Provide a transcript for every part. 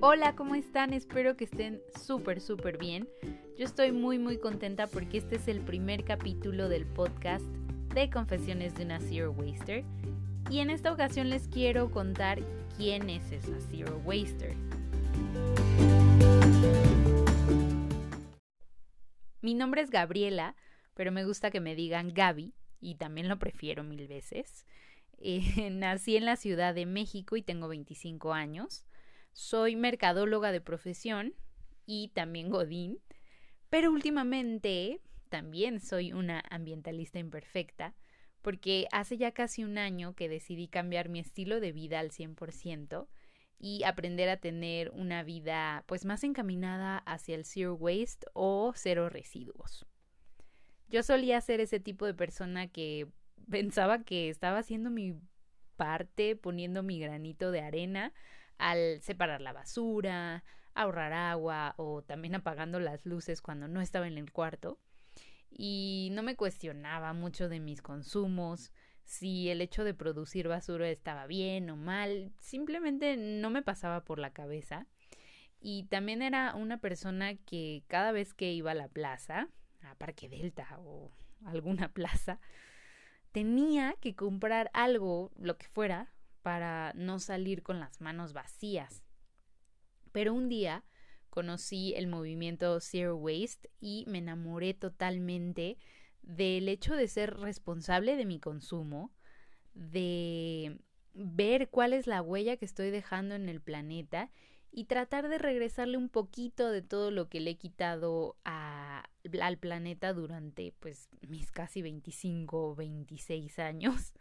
Hola, ¿cómo están? Espero que estén súper, súper bien. Yo estoy muy, muy contenta porque este es el primer capítulo del podcast de Confesiones de una Zero Waster. Y en esta ocasión les quiero contar quién es esa Zero Waster. Mi nombre es Gabriela, pero me gusta que me digan Gaby y también lo prefiero mil veces. Eh, nací en la Ciudad de México y tengo 25 años. Soy mercadóloga de profesión y también Godín, pero últimamente también soy una ambientalista imperfecta porque hace ya casi un año que decidí cambiar mi estilo de vida al 100% y aprender a tener una vida pues más encaminada hacia el zero waste o cero residuos. Yo solía ser ese tipo de persona que pensaba que estaba haciendo mi parte, poniendo mi granito de arena al separar la basura, ahorrar agua o también apagando las luces cuando no estaba en el cuarto. Y no me cuestionaba mucho de mis consumos, si el hecho de producir basura estaba bien o mal, simplemente no me pasaba por la cabeza. Y también era una persona que cada vez que iba a la plaza, a Parque Delta o alguna plaza, tenía que comprar algo, lo que fuera, para no salir con las manos vacías. Pero un día conocí el movimiento Zero Waste y me enamoré totalmente del hecho de ser responsable de mi consumo, de ver cuál es la huella que estoy dejando en el planeta y tratar de regresarle un poquito de todo lo que le he quitado al planeta durante pues mis casi 25 o 26 años.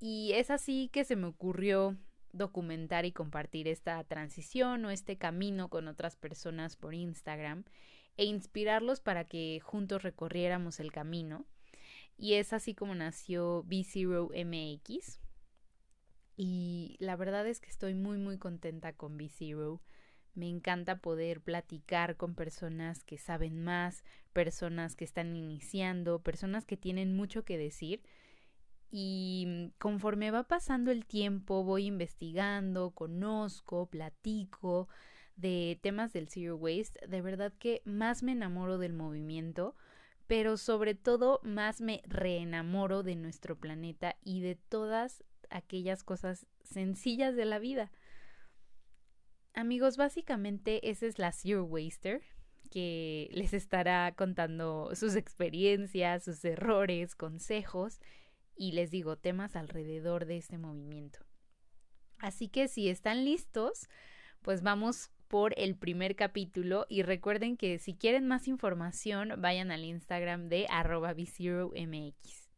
Y es así que se me ocurrió documentar y compartir esta transición o este camino con otras personas por Instagram e inspirarlos para que juntos recorriéramos el camino. Y es así como nació B0 MX. Y la verdad es que estoy muy muy contenta con B0. Me encanta poder platicar con personas que saben más, personas que están iniciando, personas que tienen mucho que decir y mm, conforme va pasando el tiempo voy investigando, conozco, platico de temas del Zero Waste, de verdad que más me enamoro del movimiento, pero sobre todo más me reenamoro de nuestro planeta y de todas aquellas cosas sencillas de la vida. Amigos, básicamente esa es la Zero Waster que les estará contando sus experiencias, sus errores, consejos y les digo temas alrededor de este movimiento. Así que si están listos, pues vamos por el primer capítulo y recuerden que si quieren más información vayan al Instagram de arroba mx